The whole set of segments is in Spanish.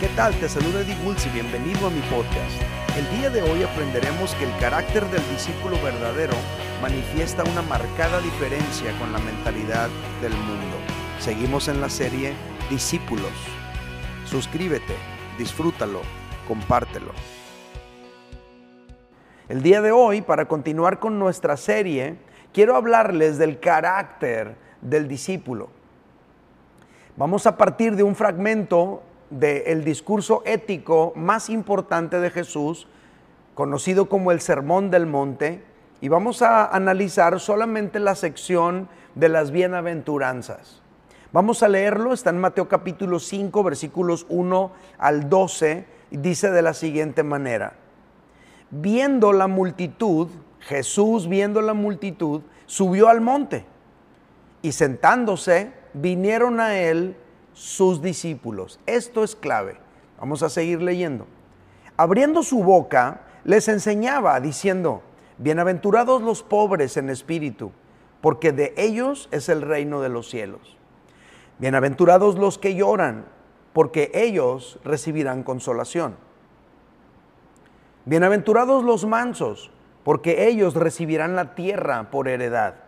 ¿Qué tal? Te saluda Eddie Woods y bienvenido a mi podcast. El día de hoy aprenderemos que el carácter del discípulo verdadero manifiesta una marcada diferencia con la mentalidad del mundo. Seguimos en la serie Discípulos. Suscríbete, disfrútalo, compártelo. El día de hoy, para continuar con nuestra serie, quiero hablarles del carácter del discípulo. Vamos a partir de un fragmento del discurso ético más importante de Jesús, conocido como el Sermón del Monte, y vamos a analizar solamente la sección de las bienaventuranzas. Vamos a leerlo, está en Mateo capítulo 5, versículos 1 al 12, y dice de la siguiente manera viendo la multitud, Jesús viendo la multitud, subió al monte y sentándose vinieron a él sus discípulos. Esto es clave. Vamos a seguir leyendo. Abriendo su boca, les enseñaba diciendo, bienaventurados los pobres en espíritu, porque de ellos es el reino de los cielos. Bienaventurados los que lloran, porque ellos recibirán consolación. Bienaventurados los mansos, porque ellos recibirán la tierra por heredad.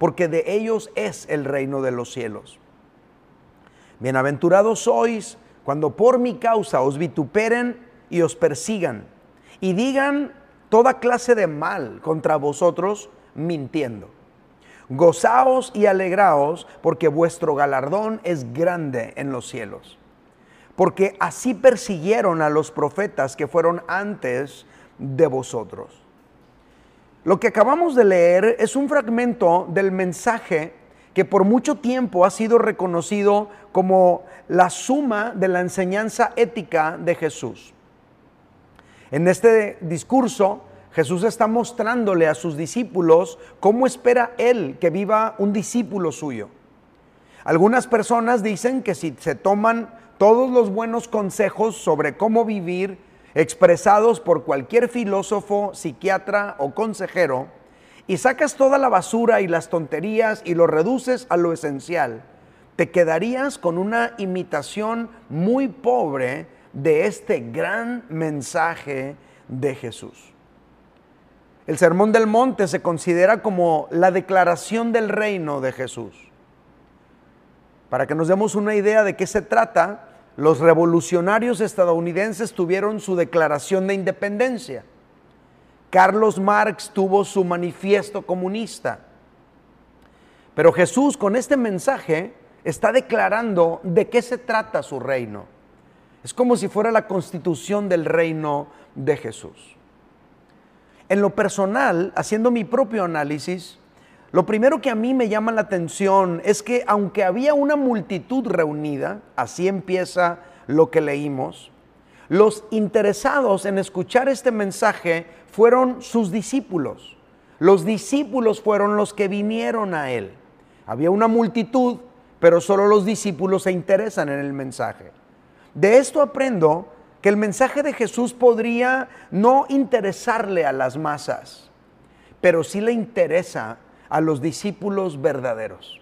porque de ellos es el reino de los cielos. Bienaventurados sois cuando por mi causa os vituperen y os persigan y digan toda clase de mal contra vosotros mintiendo. Gozaos y alegraos porque vuestro galardón es grande en los cielos porque así persiguieron a los profetas que fueron antes de vosotros. Lo que acabamos de leer es un fragmento del mensaje que por mucho tiempo ha sido reconocido como la suma de la enseñanza ética de Jesús. En este discurso, Jesús está mostrándole a sus discípulos cómo espera Él que viva un discípulo suyo. Algunas personas dicen que si se toman todos los buenos consejos sobre cómo vivir expresados por cualquier filósofo, psiquiatra o consejero y sacas toda la basura y las tonterías y lo reduces a lo esencial, te quedarías con una imitación muy pobre de este gran mensaje de Jesús. El Sermón del Monte se considera como la declaración del reino de Jesús. Para que nos demos una idea de qué se trata, los revolucionarios estadounidenses tuvieron su declaración de independencia. Carlos Marx tuvo su manifiesto comunista. Pero Jesús con este mensaje está declarando de qué se trata su reino. Es como si fuera la constitución del reino de Jesús. En lo personal, haciendo mi propio análisis, lo primero que a mí me llama la atención es que aunque había una multitud reunida, así empieza lo que leímos, los interesados en escuchar este mensaje fueron sus discípulos. Los discípulos fueron los que vinieron a él. Había una multitud, pero solo los discípulos se interesan en el mensaje. De esto aprendo que el mensaje de Jesús podría no interesarle a las masas, pero sí le interesa a los discípulos verdaderos.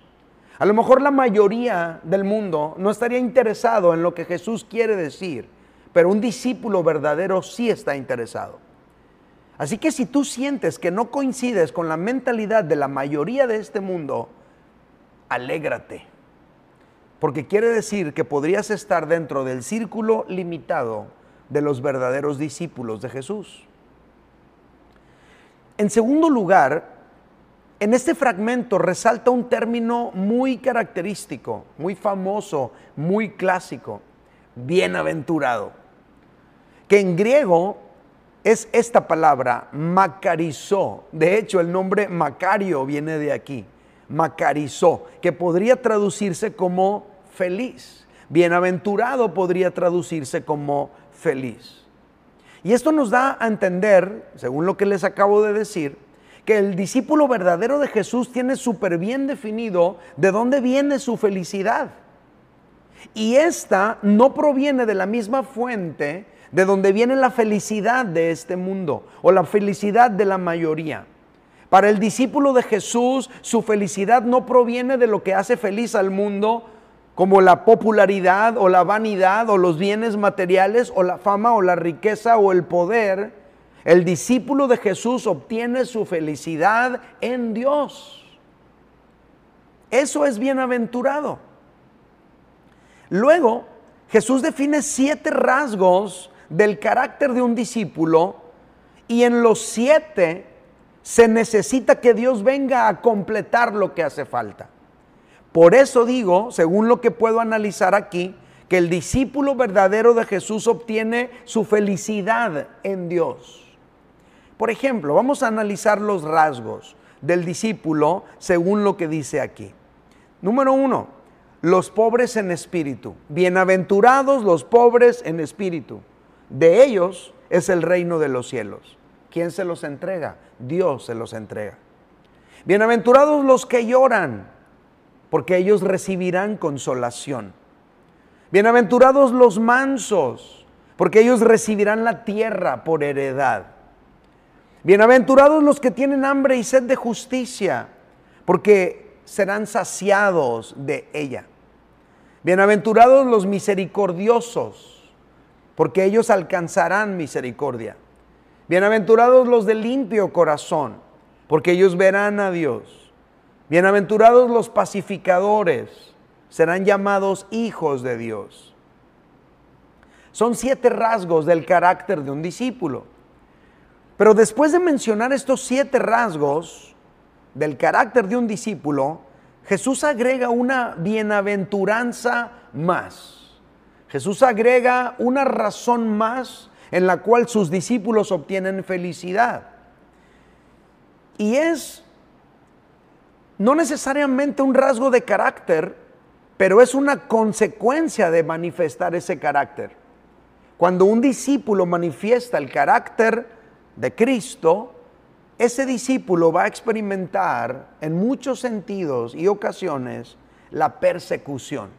A lo mejor la mayoría del mundo no estaría interesado en lo que Jesús quiere decir, pero un discípulo verdadero sí está interesado. Así que si tú sientes que no coincides con la mentalidad de la mayoría de este mundo, alégrate, porque quiere decir que podrías estar dentro del círculo limitado de los verdaderos discípulos de Jesús. En segundo lugar, en este fragmento resalta un término muy característico, muy famoso, muy clásico, bienaventurado, que en griego es esta palabra, macarizó. De hecho, el nombre Macario viene de aquí, macarizó, que podría traducirse como feliz. Bienaventurado podría traducirse como feliz. Y esto nos da a entender, según lo que les acabo de decir, que el discípulo verdadero de Jesús tiene súper bien definido de dónde viene su felicidad. Y esta no proviene de la misma fuente de donde viene la felicidad de este mundo o la felicidad de la mayoría. Para el discípulo de Jesús, su felicidad no proviene de lo que hace feliz al mundo, como la popularidad o la vanidad o los bienes materiales o la fama o la riqueza o el poder. El discípulo de Jesús obtiene su felicidad en Dios. Eso es bienaventurado. Luego, Jesús define siete rasgos del carácter de un discípulo y en los siete se necesita que Dios venga a completar lo que hace falta. Por eso digo, según lo que puedo analizar aquí, que el discípulo verdadero de Jesús obtiene su felicidad en Dios. Por ejemplo, vamos a analizar los rasgos del discípulo según lo que dice aquí. Número uno, los pobres en espíritu. Bienaventurados los pobres en espíritu. De ellos es el reino de los cielos. ¿Quién se los entrega? Dios se los entrega. Bienaventurados los que lloran, porque ellos recibirán consolación. Bienaventurados los mansos, porque ellos recibirán la tierra por heredad. Bienaventurados los que tienen hambre y sed de justicia, porque serán saciados de ella. Bienaventurados los misericordiosos, porque ellos alcanzarán misericordia. Bienaventurados los de limpio corazón, porque ellos verán a Dios. Bienaventurados los pacificadores, serán llamados hijos de Dios. Son siete rasgos del carácter de un discípulo. Pero después de mencionar estos siete rasgos del carácter de un discípulo, Jesús agrega una bienaventuranza más. Jesús agrega una razón más en la cual sus discípulos obtienen felicidad. Y es no necesariamente un rasgo de carácter, pero es una consecuencia de manifestar ese carácter. Cuando un discípulo manifiesta el carácter de Cristo, ese discípulo va a experimentar en muchos sentidos y ocasiones la persecución.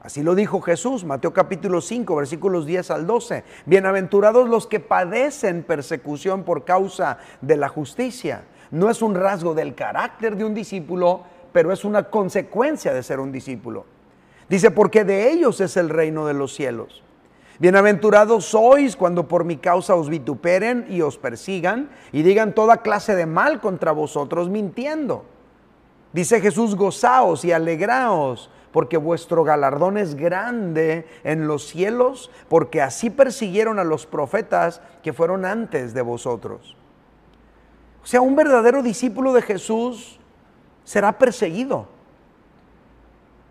Así lo dijo Jesús, Mateo capítulo 5, versículos 10 al 12. Bienaventurados los que padecen persecución por causa de la justicia. No es un rasgo del carácter de un discípulo, pero es una consecuencia de ser un discípulo. Dice, porque de ellos es el reino de los cielos. Bienaventurados sois cuando por mi causa os vituperen y os persigan y digan toda clase de mal contra vosotros mintiendo. Dice Jesús, gozaos y alegraos porque vuestro galardón es grande en los cielos, porque así persiguieron a los profetas que fueron antes de vosotros. O sea, un verdadero discípulo de Jesús será perseguido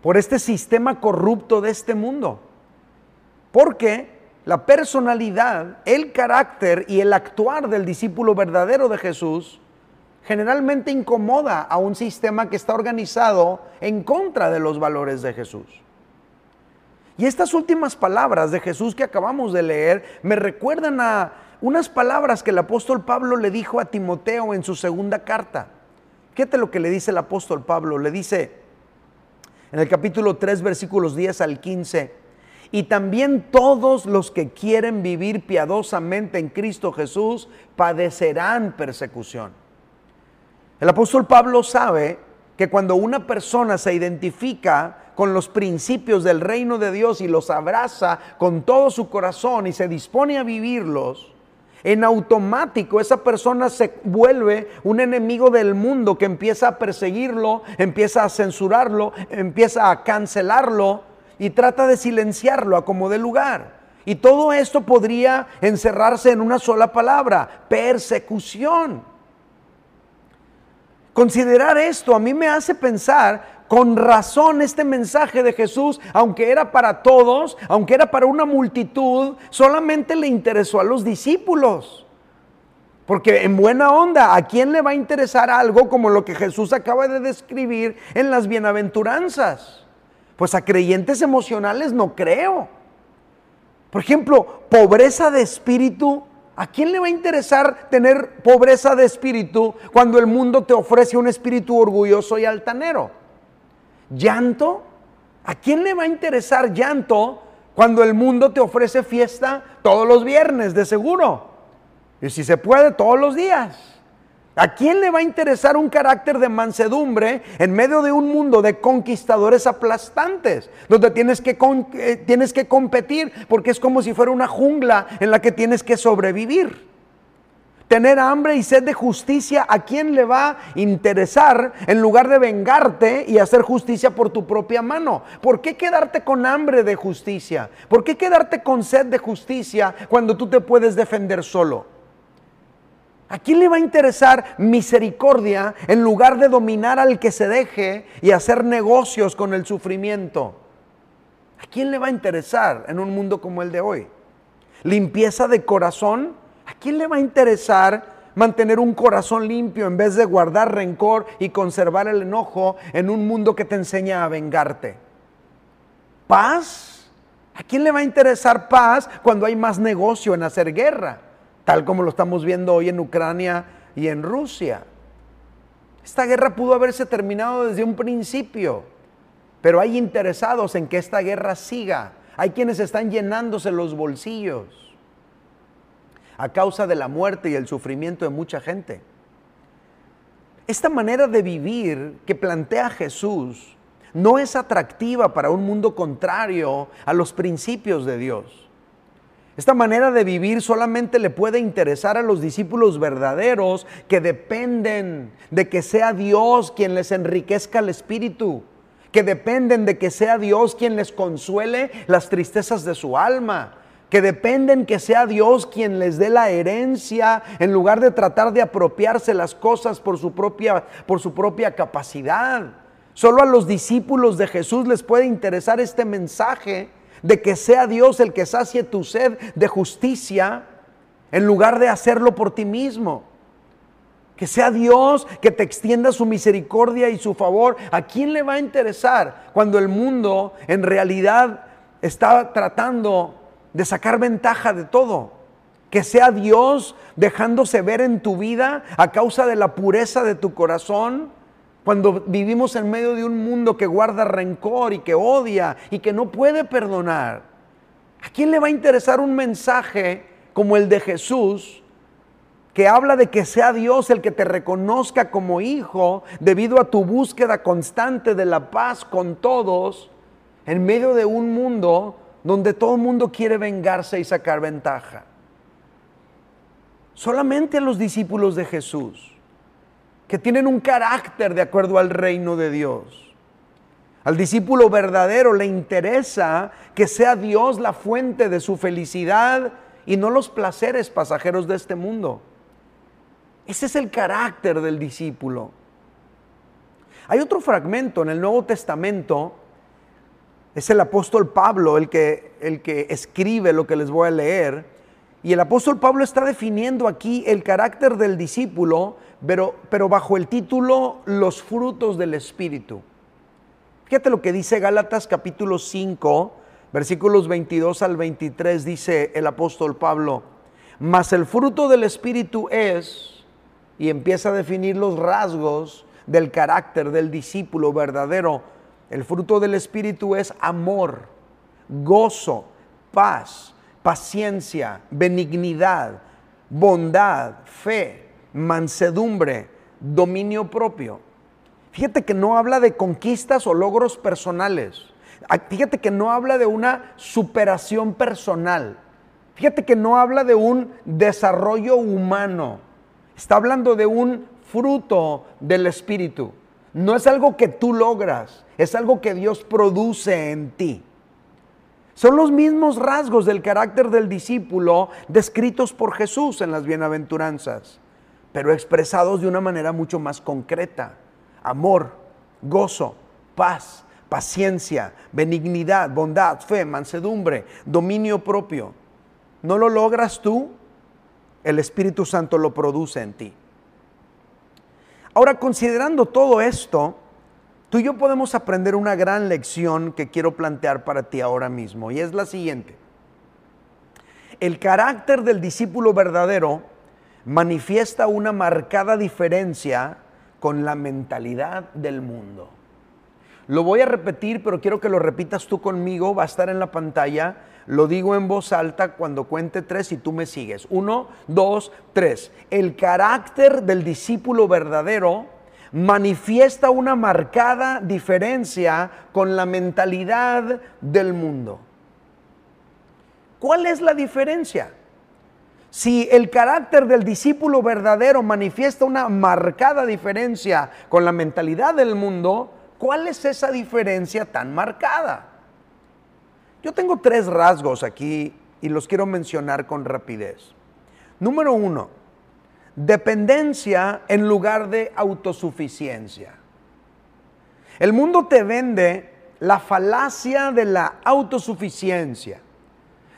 por este sistema corrupto de este mundo. Porque la personalidad, el carácter y el actuar del discípulo verdadero de Jesús generalmente incomoda a un sistema que está organizado en contra de los valores de Jesús. Y estas últimas palabras de Jesús que acabamos de leer me recuerdan a unas palabras que el apóstol Pablo le dijo a Timoteo en su segunda carta. Fíjate lo que le dice el apóstol Pablo. Le dice en el capítulo 3, versículos 10 al 15. Y también todos los que quieren vivir piadosamente en Cristo Jesús padecerán persecución. El apóstol Pablo sabe que cuando una persona se identifica con los principios del reino de Dios y los abraza con todo su corazón y se dispone a vivirlos, en automático esa persona se vuelve un enemigo del mundo que empieza a perseguirlo, empieza a censurarlo, empieza a cancelarlo y trata de silenciarlo a como de lugar. Y todo esto podría encerrarse en una sola palabra, persecución. Considerar esto a mí me hace pensar con razón este mensaje de Jesús, aunque era para todos, aunque era para una multitud, solamente le interesó a los discípulos. Porque en buena onda, ¿a quién le va a interesar algo como lo que Jesús acaba de describir en las bienaventuranzas? Pues a creyentes emocionales no creo. Por ejemplo, pobreza de espíritu. ¿A quién le va a interesar tener pobreza de espíritu cuando el mundo te ofrece un espíritu orgulloso y altanero? ¿Llanto? ¿A quién le va a interesar llanto cuando el mundo te ofrece fiesta todos los viernes, de seguro? Y si se puede, todos los días. ¿A quién le va a interesar un carácter de mansedumbre en medio de un mundo de conquistadores aplastantes, donde tienes que, eh, tienes que competir porque es como si fuera una jungla en la que tienes que sobrevivir? Tener hambre y sed de justicia, ¿a quién le va a interesar en lugar de vengarte y hacer justicia por tu propia mano? ¿Por qué quedarte con hambre de justicia? ¿Por qué quedarte con sed de justicia cuando tú te puedes defender solo? ¿A quién le va a interesar misericordia en lugar de dominar al que se deje y hacer negocios con el sufrimiento? ¿A quién le va a interesar en un mundo como el de hoy? ¿Limpieza de corazón? ¿A quién le va a interesar mantener un corazón limpio en vez de guardar rencor y conservar el enojo en un mundo que te enseña a vengarte? ¿Paz? ¿A quién le va a interesar paz cuando hay más negocio en hacer guerra? Tal como lo estamos viendo hoy en Ucrania y en Rusia. Esta guerra pudo haberse terminado desde un principio, pero hay interesados en que esta guerra siga. Hay quienes están llenándose los bolsillos a causa de la muerte y el sufrimiento de mucha gente. Esta manera de vivir que plantea Jesús no es atractiva para un mundo contrario a los principios de Dios. Esta manera de vivir solamente le puede interesar a los discípulos verdaderos que dependen de que sea Dios quien les enriquezca el espíritu, que dependen de que sea Dios quien les consuele las tristezas de su alma, que dependen que sea Dios quien les dé la herencia en lugar de tratar de apropiarse las cosas por su propia, por su propia capacidad. Solo a los discípulos de Jesús les puede interesar este mensaje de que sea Dios el que sacie tu sed de justicia en lugar de hacerlo por ti mismo. Que sea Dios que te extienda su misericordia y su favor. ¿A quién le va a interesar cuando el mundo en realidad está tratando de sacar ventaja de todo? Que sea Dios dejándose ver en tu vida a causa de la pureza de tu corazón cuando vivimos en medio de un mundo que guarda rencor y que odia y que no puede perdonar, ¿a quién le va a interesar un mensaje como el de Jesús que habla de que sea Dios el que te reconozca como hijo debido a tu búsqueda constante de la paz con todos en medio de un mundo donde todo el mundo quiere vengarse y sacar ventaja? Solamente a los discípulos de Jesús que tienen un carácter de acuerdo al reino de Dios. Al discípulo verdadero le interesa que sea Dios la fuente de su felicidad y no los placeres pasajeros de este mundo. Ese es el carácter del discípulo. Hay otro fragmento en el Nuevo Testamento, es el apóstol Pablo el que, el que escribe lo que les voy a leer, y el apóstol Pablo está definiendo aquí el carácter del discípulo, pero, pero bajo el título Los frutos del Espíritu. Fíjate lo que dice Gálatas capítulo 5, versículos 22 al 23, dice el apóstol Pablo, mas el fruto del Espíritu es, y empieza a definir los rasgos del carácter del discípulo verdadero, el fruto del Espíritu es amor, gozo, paz paciencia, benignidad, bondad, fe, mansedumbre, dominio propio. Fíjate que no habla de conquistas o logros personales. Ah, fíjate que no habla de una superación personal. Fíjate que no habla de un desarrollo humano. Está hablando de un fruto del Espíritu. No es algo que tú logras, es algo que Dios produce en ti. Son los mismos rasgos del carácter del discípulo descritos por Jesús en las bienaventuranzas, pero expresados de una manera mucho más concreta. Amor, gozo, paz, paciencia, benignidad, bondad, fe, mansedumbre, dominio propio. ¿No lo logras tú? El Espíritu Santo lo produce en ti. Ahora, considerando todo esto, Tú y yo podemos aprender una gran lección que quiero plantear para ti ahora mismo y es la siguiente. El carácter del discípulo verdadero manifiesta una marcada diferencia con la mentalidad del mundo. Lo voy a repetir, pero quiero que lo repitas tú conmigo, va a estar en la pantalla. Lo digo en voz alta cuando cuente tres y tú me sigues. Uno, dos, tres. El carácter del discípulo verdadero manifiesta una marcada diferencia con la mentalidad del mundo. ¿Cuál es la diferencia? Si el carácter del discípulo verdadero manifiesta una marcada diferencia con la mentalidad del mundo, ¿cuál es esa diferencia tan marcada? Yo tengo tres rasgos aquí y los quiero mencionar con rapidez. Número uno, dependencia en lugar de autosuficiencia. El mundo te vende la falacia de la autosuficiencia,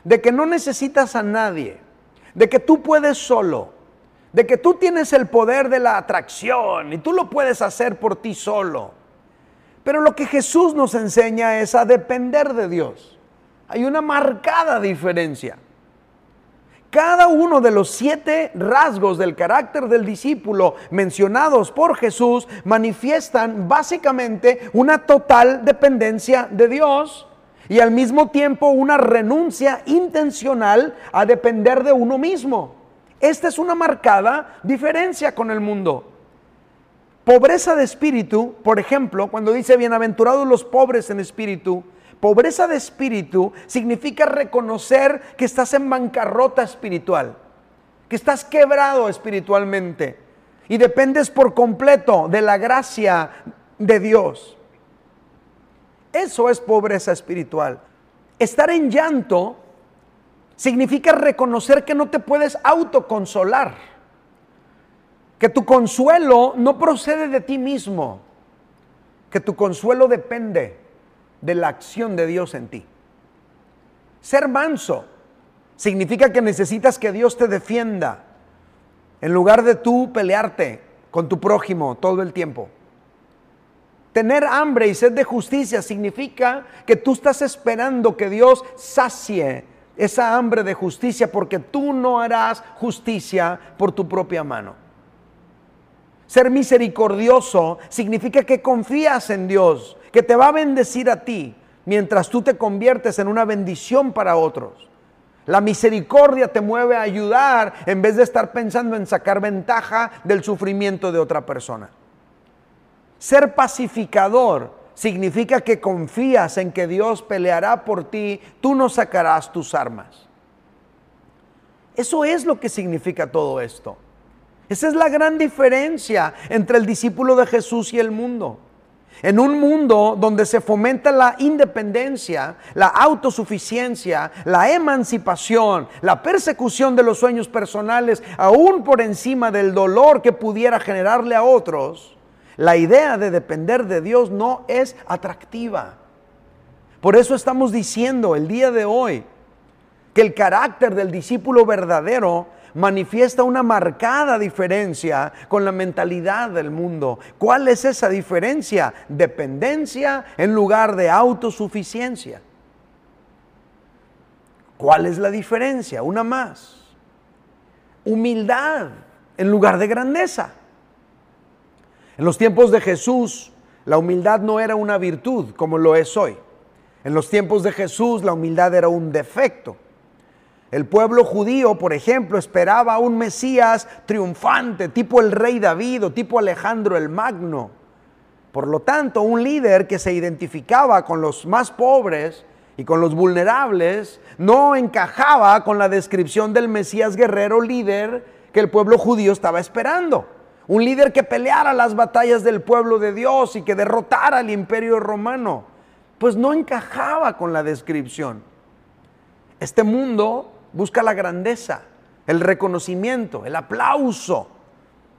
de que no necesitas a nadie, de que tú puedes solo, de que tú tienes el poder de la atracción y tú lo puedes hacer por ti solo. Pero lo que Jesús nos enseña es a depender de Dios. Hay una marcada diferencia. Cada uno de los siete rasgos del carácter del discípulo mencionados por Jesús manifiestan básicamente una total dependencia de Dios y al mismo tiempo una renuncia intencional a depender de uno mismo. Esta es una marcada diferencia con el mundo. Pobreza de espíritu, por ejemplo, cuando dice bienaventurados los pobres en espíritu, Pobreza de espíritu significa reconocer que estás en bancarrota espiritual, que estás quebrado espiritualmente y dependes por completo de la gracia de Dios. Eso es pobreza espiritual. Estar en llanto significa reconocer que no te puedes autoconsolar, que tu consuelo no procede de ti mismo, que tu consuelo depende de la acción de Dios en ti. Ser manso significa que necesitas que Dios te defienda en lugar de tú pelearte con tu prójimo todo el tiempo. Tener hambre y sed de justicia significa que tú estás esperando que Dios sacie esa hambre de justicia porque tú no harás justicia por tu propia mano. Ser misericordioso significa que confías en Dios que te va a bendecir a ti mientras tú te conviertes en una bendición para otros. La misericordia te mueve a ayudar en vez de estar pensando en sacar ventaja del sufrimiento de otra persona. Ser pacificador significa que confías en que Dios peleará por ti, tú no sacarás tus armas. Eso es lo que significa todo esto. Esa es la gran diferencia entre el discípulo de Jesús y el mundo. En un mundo donde se fomenta la independencia, la autosuficiencia, la emancipación, la persecución de los sueños personales, aún por encima del dolor que pudiera generarle a otros, la idea de depender de Dios no es atractiva. Por eso estamos diciendo el día de hoy que el carácter del discípulo verdadero manifiesta una marcada diferencia con la mentalidad del mundo. ¿Cuál es esa diferencia? Dependencia en lugar de autosuficiencia. ¿Cuál es la diferencia? Una más. Humildad en lugar de grandeza. En los tiempos de Jesús, la humildad no era una virtud como lo es hoy. En los tiempos de Jesús, la humildad era un defecto. El pueblo judío, por ejemplo, esperaba un Mesías triunfante, tipo el rey David o tipo Alejandro el Magno. Por lo tanto, un líder que se identificaba con los más pobres y con los vulnerables no encajaba con la descripción del Mesías guerrero líder que el pueblo judío estaba esperando. Un líder que peleara las batallas del pueblo de Dios y que derrotara al imperio romano. Pues no encajaba con la descripción. Este mundo busca la grandeza, el reconocimiento, el aplauso.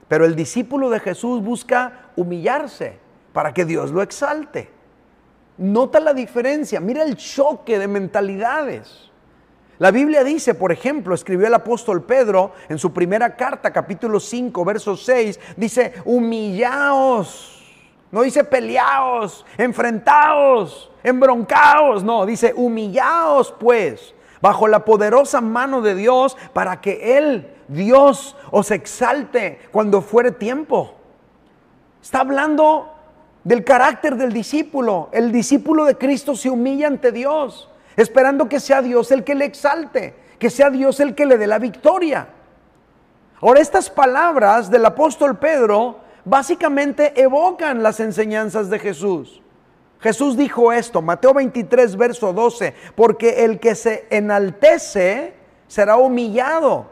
Pero el discípulo de Jesús busca humillarse para que Dios lo exalte. Nota la diferencia, mira el choque de mentalidades. La Biblia dice, por ejemplo, escribió el apóstol Pedro en su primera carta, capítulo 5, verso 6, dice, humillaos No dice peleaos, enfrentaos, embroncaos. No, dice humillaos pues bajo la poderosa mano de Dios para que Él, Dios, os exalte cuando fuere tiempo. Está hablando del carácter del discípulo. El discípulo de Cristo se humilla ante Dios, esperando que sea Dios el que le exalte, que sea Dios el que le dé la victoria. Ahora, estas palabras del apóstol Pedro básicamente evocan las enseñanzas de Jesús. Jesús dijo esto, Mateo 23, verso 12, porque el que se enaltece será humillado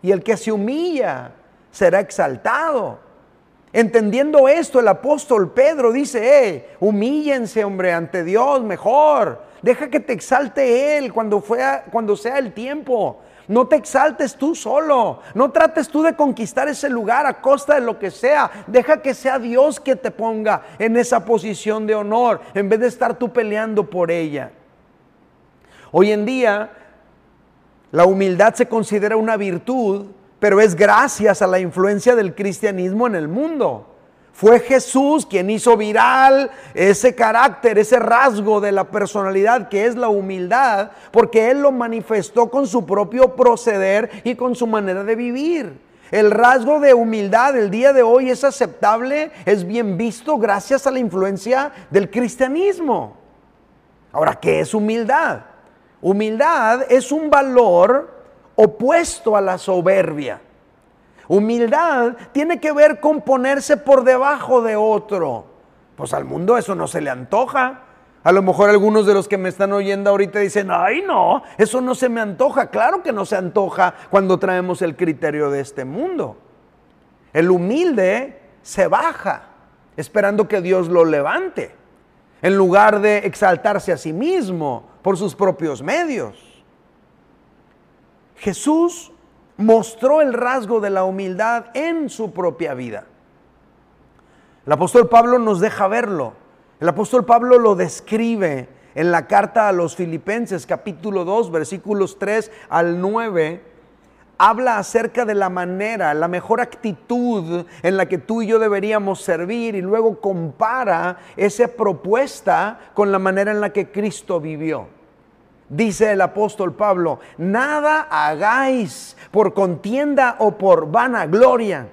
y el que se humilla será exaltado. Entendiendo esto, el apóstol Pedro dice, eh, humíllense, hombre, ante Dios mejor. Deja que te exalte Él cuando, cuando sea el tiempo. No te exaltes tú solo. No trates tú de conquistar ese lugar a costa de lo que sea. Deja que sea Dios que te ponga en esa posición de honor en vez de estar tú peleando por ella. Hoy en día, la humildad se considera una virtud, pero es gracias a la influencia del cristianismo en el mundo. Fue Jesús quien hizo viral ese carácter, ese rasgo de la personalidad que es la humildad, porque Él lo manifestó con su propio proceder y con su manera de vivir. El rasgo de humildad el día de hoy es aceptable, es bien visto gracias a la influencia del cristianismo. Ahora, ¿qué es humildad? Humildad es un valor opuesto a la soberbia. Humildad tiene que ver con ponerse por debajo de otro. Pues al mundo eso no se le antoja. A lo mejor algunos de los que me están oyendo ahorita dicen, ay no, eso no se me antoja. Claro que no se antoja cuando traemos el criterio de este mundo. El humilde se baja esperando que Dios lo levante, en lugar de exaltarse a sí mismo por sus propios medios. Jesús mostró el rasgo de la humildad en su propia vida. El apóstol Pablo nos deja verlo. El apóstol Pablo lo describe en la carta a los filipenses capítulo 2 versículos 3 al 9. Habla acerca de la manera, la mejor actitud en la que tú y yo deberíamos servir y luego compara esa propuesta con la manera en la que Cristo vivió. Dice el apóstol Pablo, nada hagáis por contienda o por vanagloria,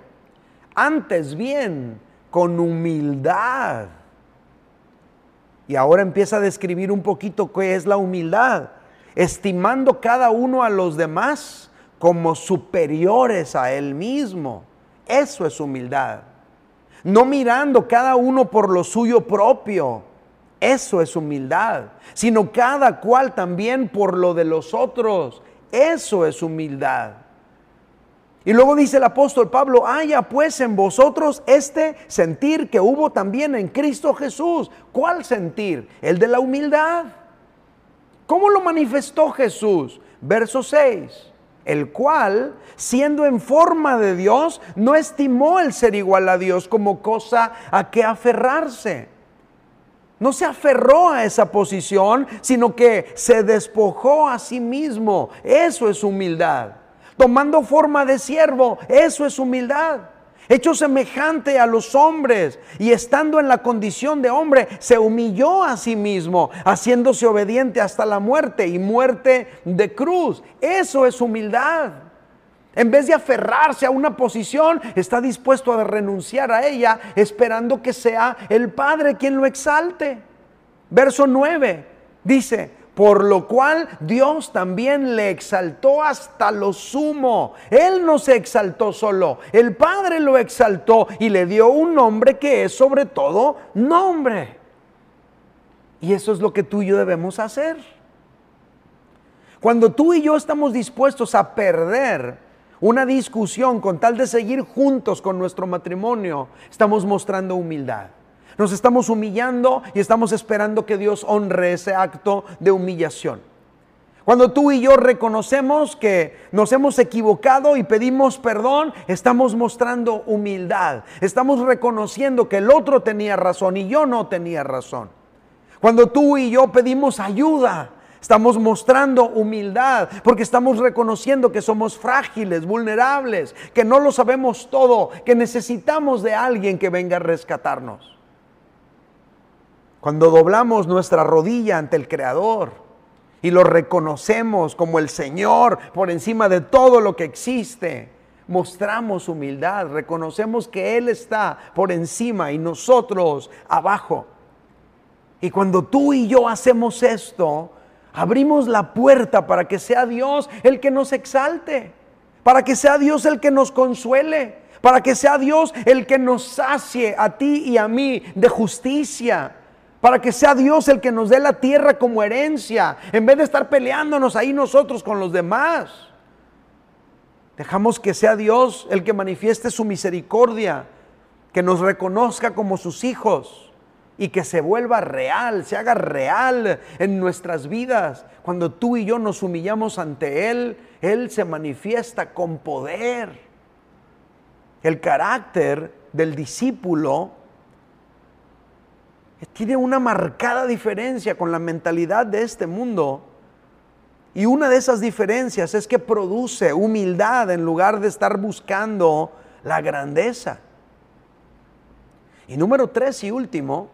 antes bien con humildad. Y ahora empieza a describir un poquito qué es la humildad, estimando cada uno a los demás como superiores a él mismo. Eso es humildad. No mirando cada uno por lo suyo propio eso es humildad, sino cada cual también por lo de los otros. Eso es humildad. Y luego dice el apóstol Pablo, haya pues en vosotros este sentir que hubo también en Cristo Jesús. ¿Cuál sentir? El de la humildad. ¿Cómo lo manifestó Jesús? Verso 6 el cual, siendo en forma de Dios, no estimó el ser igual a Dios como cosa a que aferrarse no se aferró a esa posición, sino que se despojó a sí mismo. Eso es humildad. Tomando forma de siervo, eso es humildad. Hecho semejante a los hombres y estando en la condición de hombre, se humilló a sí mismo, haciéndose obediente hasta la muerte y muerte de cruz. Eso es humildad. En vez de aferrarse a una posición, está dispuesto a renunciar a ella, esperando que sea el Padre quien lo exalte. Verso 9 dice, por lo cual Dios también le exaltó hasta lo sumo. Él no se exaltó solo, el Padre lo exaltó y le dio un nombre que es sobre todo nombre. Y eso es lo que tú y yo debemos hacer. Cuando tú y yo estamos dispuestos a perder una discusión con tal de seguir juntos con nuestro matrimonio, estamos mostrando humildad. Nos estamos humillando y estamos esperando que Dios honre ese acto de humillación. Cuando tú y yo reconocemos que nos hemos equivocado y pedimos perdón, estamos mostrando humildad. Estamos reconociendo que el otro tenía razón y yo no tenía razón. Cuando tú y yo pedimos ayuda, Estamos mostrando humildad porque estamos reconociendo que somos frágiles, vulnerables, que no lo sabemos todo, que necesitamos de alguien que venga a rescatarnos. Cuando doblamos nuestra rodilla ante el Creador y lo reconocemos como el Señor por encima de todo lo que existe, mostramos humildad, reconocemos que Él está por encima y nosotros abajo. Y cuando tú y yo hacemos esto, abrimos la puerta para que sea Dios el que nos exalte, para que sea Dios el que nos consuele, para que sea Dios el que nos sacie a ti y a mí de justicia para que sea Dios el que nos dé la tierra como herencia, en vez de estar peleándonos ahí nosotros con los demás. Dejamos que sea Dios el que manifieste su misericordia, que nos reconozca como sus hijos y que se vuelva real, se haga real en nuestras vidas. Cuando tú y yo nos humillamos ante Él, Él se manifiesta con poder. El carácter del discípulo tiene una marcada diferencia con la mentalidad de este mundo. Y una de esas diferencias es que produce humildad en lugar de estar buscando la grandeza. Y número tres y último,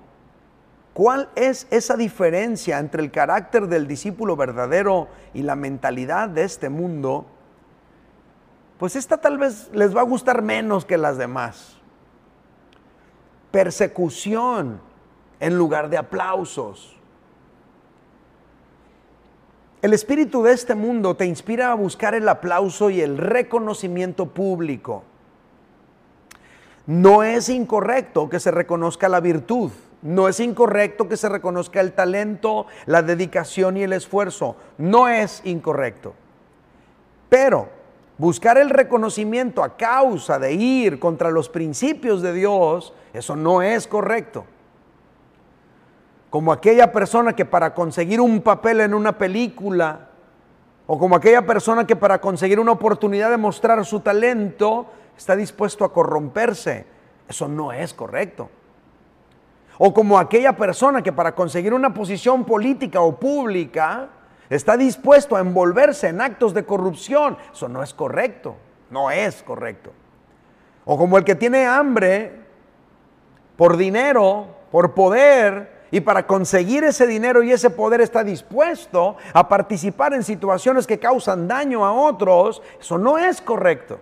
¿cuál es esa diferencia entre el carácter del discípulo verdadero y la mentalidad de este mundo? Pues esta tal vez les va a gustar menos que las demás. Persecución en lugar de aplausos. El espíritu de este mundo te inspira a buscar el aplauso y el reconocimiento público. No es incorrecto que se reconozca la virtud, no es incorrecto que se reconozca el talento, la dedicación y el esfuerzo, no es incorrecto. Pero buscar el reconocimiento a causa de ir contra los principios de Dios, eso no es correcto como aquella persona que para conseguir un papel en una película, o como aquella persona que para conseguir una oportunidad de mostrar su talento está dispuesto a corromperse. Eso no es correcto. O como aquella persona que para conseguir una posición política o pública está dispuesto a envolverse en actos de corrupción. Eso no es correcto. No es correcto. O como el que tiene hambre por dinero, por poder, y para conseguir ese dinero y ese poder está dispuesto a participar en situaciones que causan daño a otros, eso no es correcto.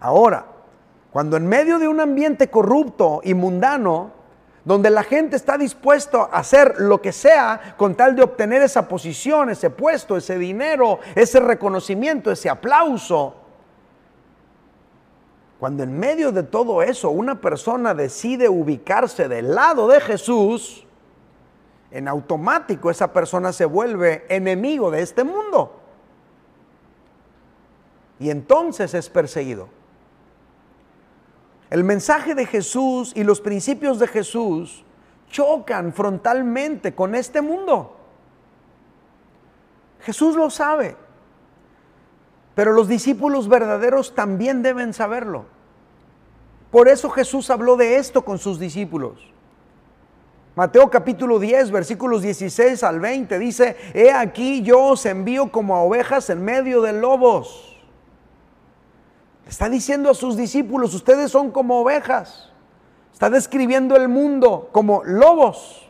Ahora, cuando en medio de un ambiente corrupto y mundano, donde la gente está dispuesto a hacer lo que sea con tal de obtener esa posición, ese puesto, ese dinero, ese reconocimiento, ese aplauso, cuando en medio de todo eso una persona decide ubicarse del lado de Jesús, en automático esa persona se vuelve enemigo de este mundo. Y entonces es perseguido. El mensaje de Jesús y los principios de Jesús chocan frontalmente con este mundo. Jesús lo sabe. Pero los discípulos verdaderos también deben saberlo. Por eso Jesús habló de esto con sus discípulos. Mateo capítulo 10, versículos 16 al 20 dice, He aquí yo os envío como a ovejas en medio de lobos. Está diciendo a sus discípulos, ustedes son como ovejas. Está describiendo el mundo como lobos.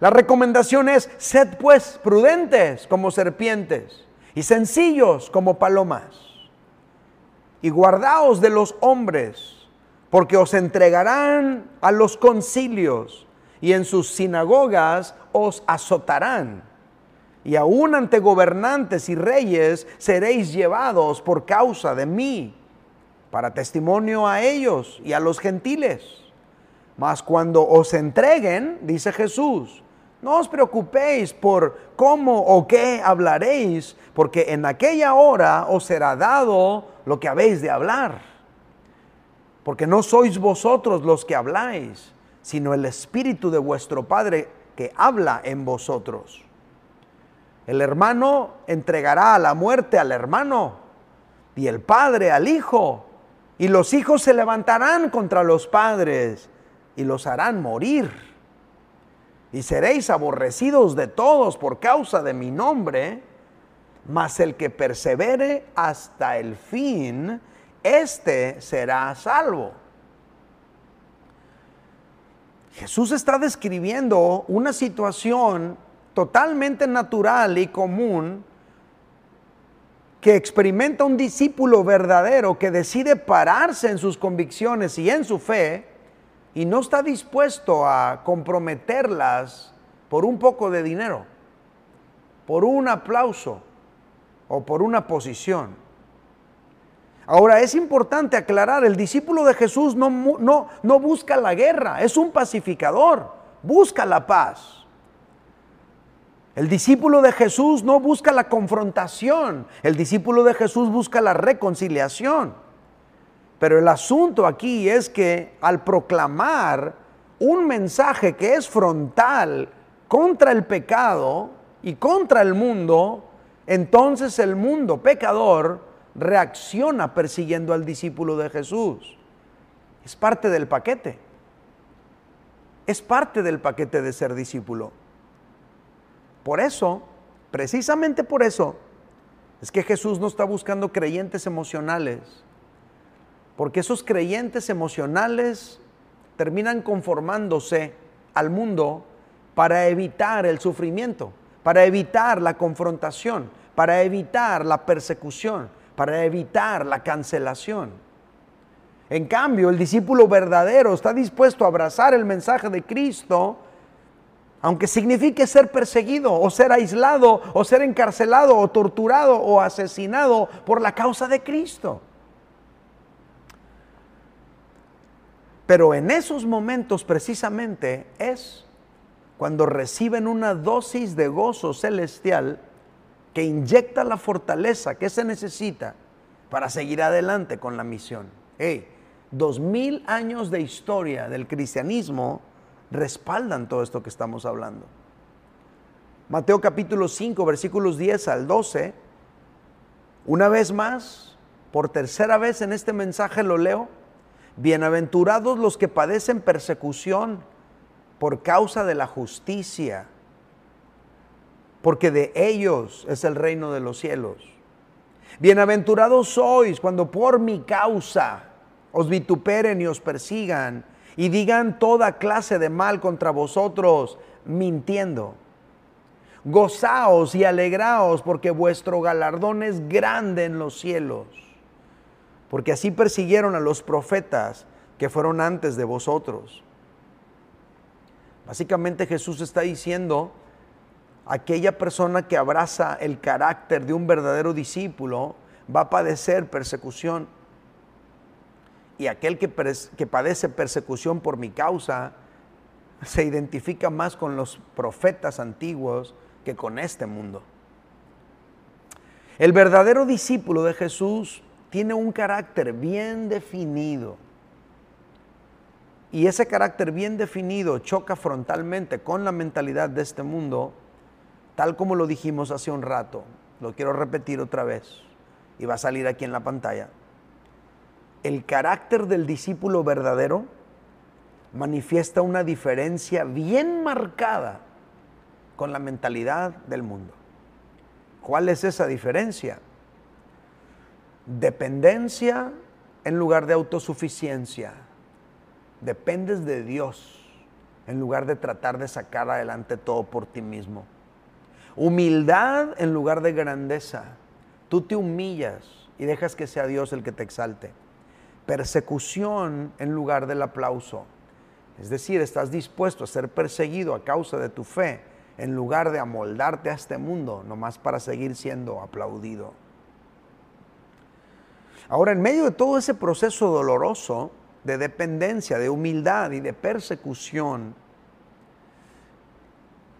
La recomendación es, sed pues prudentes como serpientes y sencillos como palomas. Y guardaos de los hombres, porque os entregarán a los concilios y en sus sinagogas os azotarán. Y aún ante gobernantes y reyes seréis llevados por causa de mí, para testimonio a ellos y a los gentiles. Mas cuando os entreguen, dice Jesús, no os preocupéis por cómo o qué hablaréis, porque en aquella hora os será dado lo que habéis de hablar. Porque no sois vosotros los que habláis, sino el Espíritu de vuestro Padre que habla en vosotros. El hermano entregará a la muerte al hermano y el padre al hijo. Y los hijos se levantarán contra los padres y los harán morir y seréis aborrecidos de todos por causa de mi nombre, mas el que persevere hasta el fin, éste será salvo. Jesús está describiendo una situación totalmente natural y común que experimenta un discípulo verdadero que decide pararse en sus convicciones y en su fe y no está dispuesto a comprometerlas por un poco de dinero, por un aplauso o por una posición. Ahora es importante aclarar, el discípulo de Jesús no, no, no busca la guerra, es un pacificador, busca la paz. El discípulo de Jesús no busca la confrontación, el discípulo de Jesús busca la reconciliación. Pero el asunto aquí es que al proclamar un mensaje que es frontal contra el pecado y contra el mundo, entonces el mundo pecador reacciona persiguiendo al discípulo de Jesús. Es parte del paquete. Es parte del paquete de ser discípulo. Por eso, precisamente por eso, es que Jesús no está buscando creyentes emocionales. Porque esos creyentes emocionales terminan conformándose al mundo para evitar el sufrimiento, para evitar la confrontación, para evitar la persecución, para evitar la cancelación. En cambio, el discípulo verdadero está dispuesto a abrazar el mensaje de Cristo, aunque signifique ser perseguido o ser aislado o ser encarcelado o torturado o asesinado por la causa de Cristo. Pero en esos momentos precisamente es cuando reciben una dosis de gozo celestial que inyecta la fortaleza que se necesita para seguir adelante con la misión. Hey, dos mil años de historia del cristianismo respaldan todo esto que estamos hablando. Mateo capítulo 5, versículos 10 al 12. Una vez más, por tercera vez en este mensaje lo leo. Bienaventurados los que padecen persecución por causa de la justicia porque de ellos es el reino de los cielos. Bienaventurados sois cuando por mi causa os vituperen y os persigan y digan toda clase de mal contra vosotros, mintiendo. Gozaos y alegraos porque vuestro galardón es grande en los cielos, porque así persiguieron a los profetas que fueron antes de vosotros. Básicamente Jesús está diciendo, aquella persona que abraza el carácter de un verdadero discípulo va a padecer persecución. Y aquel que, padece persecución por mi causa se identifica más con los profetas antiguos que con este mundo. El verdadero discípulo de Jesús tiene un carácter bien definido. Y ese carácter bien definido choca frontalmente con la mentalidad de este mundo tal como lo dijimos hace un rato, lo quiero repetir otra vez y va a salir aquí en la pantalla. El carácter del discípulo verdadero manifiesta una diferencia bien marcada con la mentalidad del mundo. ¿Cuál es esa diferencia? Dependencia en lugar de autosuficiencia. Dependes de Dios en lugar de tratar de sacar adelante todo por ti mismo. Humildad en lugar de grandeza. Tú te humillas y dejas que sea Dios el que te exalte. Persecución en lugar del aplauso. Es decir, estás dispuesto a ser perseguido a causa de tu fe en lugar de amoldarte a este mundo, nomás para seguir siendo aplaudido. Ahora, en medio de todo ese proceso doloroso de dependencia, de humildad y de persecución,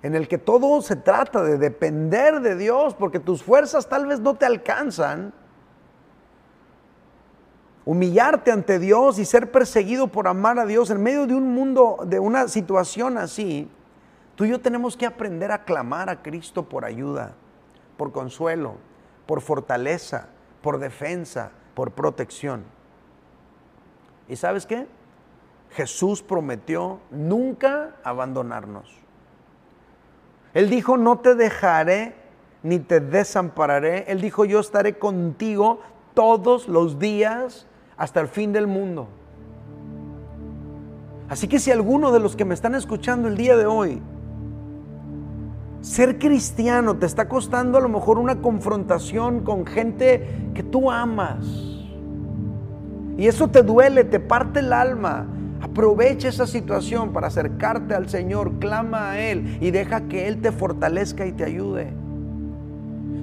en el que todo se trata de depender de Dios, porque tus fuerzas tal vez no te alcanzan. Humillarte ante Dios y ser perseguido por amar a Dios en medio de un mundo, de una situación así, tú y yo tenemos que aprender a clamar a Cristo por ayuda, por consuelo, por fortaleza, por defensa, por protección. ¿Y sabes qué? Jesús prometió nunca abandonarnos. Él dijo, no te dejaré ni te desampararé. Él dijo, yo estaré contigo todos los días hasta el fin del mundo. Así que si alguno de los que me están escuchando el día de hoy, ser cristiano te está costando a lo mejor una confrontación con gente que tú amas. Y eso te duele, te parte el alma. Aprovecha esa situación para acercarte al Señor, clama a Él y deja que Él te fortalezca y te ayude.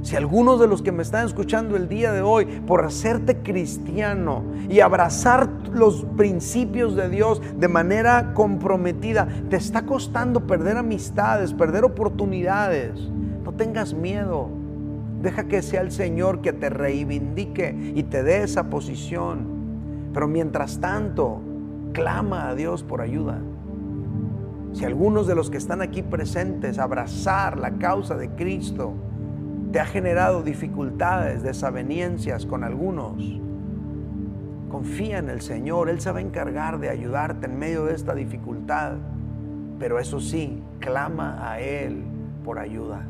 Si algunos de los que me están escuchando el día de hoy, por hacerte cristiano y abrazar los principios de Dios de manera comprometida, te está costando perder amistades, perder oportunidades, no tengas miedo. Deja que sea el Señor que te reivindique y te dé esa posición. Pero mientras tanto, clama a Dios por ayuda. Si algunos de los que están aquí presentes abrazar la causa de Cristo, te ha generado dificultades, desavenencias con algunos, confía en el Señor, Él se va a encargar de ayudarte en medio de esta dificultad, pero eso sí, clama a Él por ayuda.